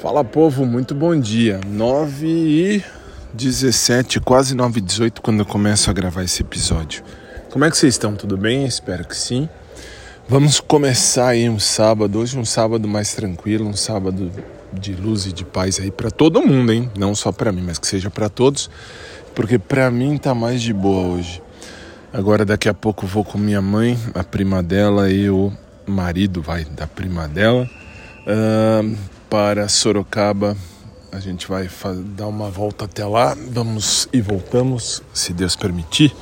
Fala povo, muito bom dia. 9 e 17, quase 9 e 18 quando eu começo a gravar esse episódio. Como é que vocês estão? Tudo bem? Espero que sim. Vamos começar aí um sábado, hoje um sábado mais tranquilo, um sábado de luz e de paz aí para todo mundo, hein? Não só para mim, mas que seja para todos, porque para mim tá mais de boa hoje. Agora daqui a pouco vou com minha mãe, a prima dela e o marido vai da prima dela. Uh, para Sorocaba. A gente vai dar uma volta até lá, vamos e voltamos, se Deus permitir.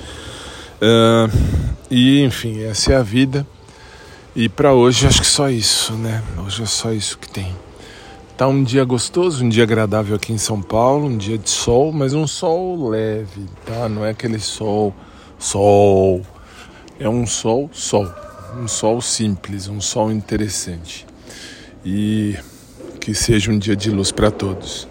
Uh, e enfim, essa é a vida. E para hoje acho que só isso, né? Hoje é só isso que tem. Tá um dia gostoso, um dia agradável aqui em São Paulo, um dia de sol, mas um sol leve, tá? Não é aquele sol, sol. É um sol, sol. Um sol simples, um sol interessante. E que seja um dia de luz para todos.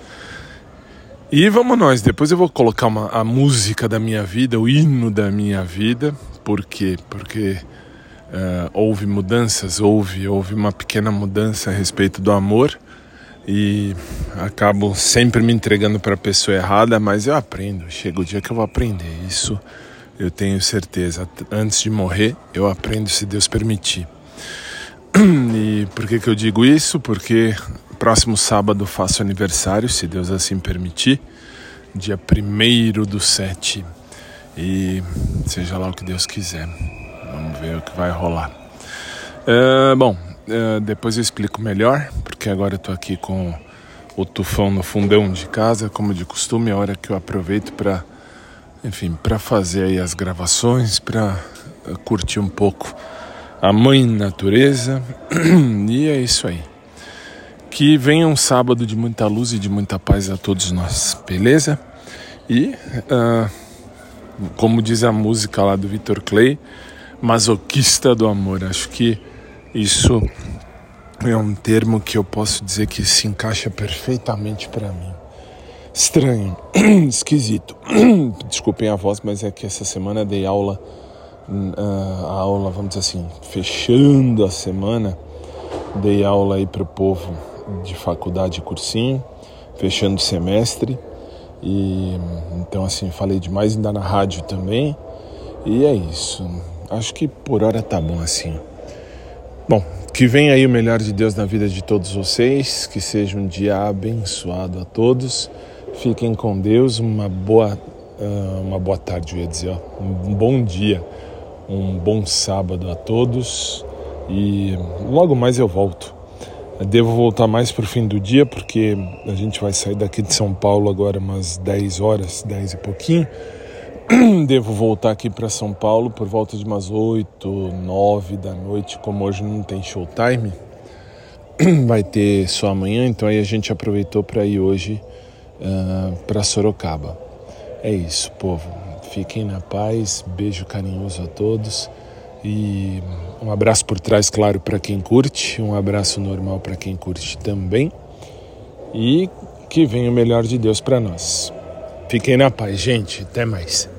E vamos nós, depois eu vou colocar uma, a música da minha vida, o hino da minha vida. Por quê? Porque uh, houve mudanças, houve, houve uma pequena mudança a respeito do amor e acabo sempre me entregando para a pessoa errada, mas eu aprendo. Chega o dia que eu vou aprender. Isso eu tenho certeza. Antes de morrer, eu aprendo se Deus permitir. E por que, que eu digo isso? Porque Próximo sábado faço aniversário, se Deus assim permitir, dia 1 do 7. E seja lá o que Deus quiser. Vamos ver o que vai rolar. Uh, bom, uh, depois eu explico melhor, porque agora eu tô aqui com o tufão no fundão de casa, como de costume, é a hora que eu aproveito para, enfim, para fazer aí as gravações, para curtir um pouco a mãe natureza. e é isso aí. Que venha um sábado de muita luz e de muita paz a todos nós, beleza? E, uh, como diz a música lá do Victor Clay, masoquista do amor. Acho que isso é um termo que eu posso dizer que se encaixa perfeitamente para mim. Estranho, esquisito. Desculpem a voz, mas é que essa semana dei aula, uh, a aula, vamos dizer assim, fechando a semana, dei aula aí para o povo de faculdade cursinho, fechando o semestre. E então assim, falei demais ainda na rádio também. E é isso. Acho que por hora tá bom assim. Bom, que venha aí o melhor de Deus na vida de todos vocês, que seja um dia abençoado a todos. Fiquem com Deus, uma boa ah, uma boa tarde, eu ia dizer, um bom dia, um bom sábado a todos e logo mais eu volto. Devo voltar mais para o fim do dia, porque a gente vai sair daqui de São Paulo agora umas 10 horas, 10 e pouquinho. Devo voltar aqui para São Paulo por volta de umas 8, 9 da noite, como hoje não tem showtime. Vai ter só amanhã, então aí a gente aproveitou para ir hoje uh, ah, para Sorocaba. É isso, povo. Fiquem na paz, beijo carinhoso a todos. E um abraço por trás, claro, para quem curte, um abraço normal para quem curte também. E que venha o melhor de Deus para nós. Fiquem na paz, gente. Até mais.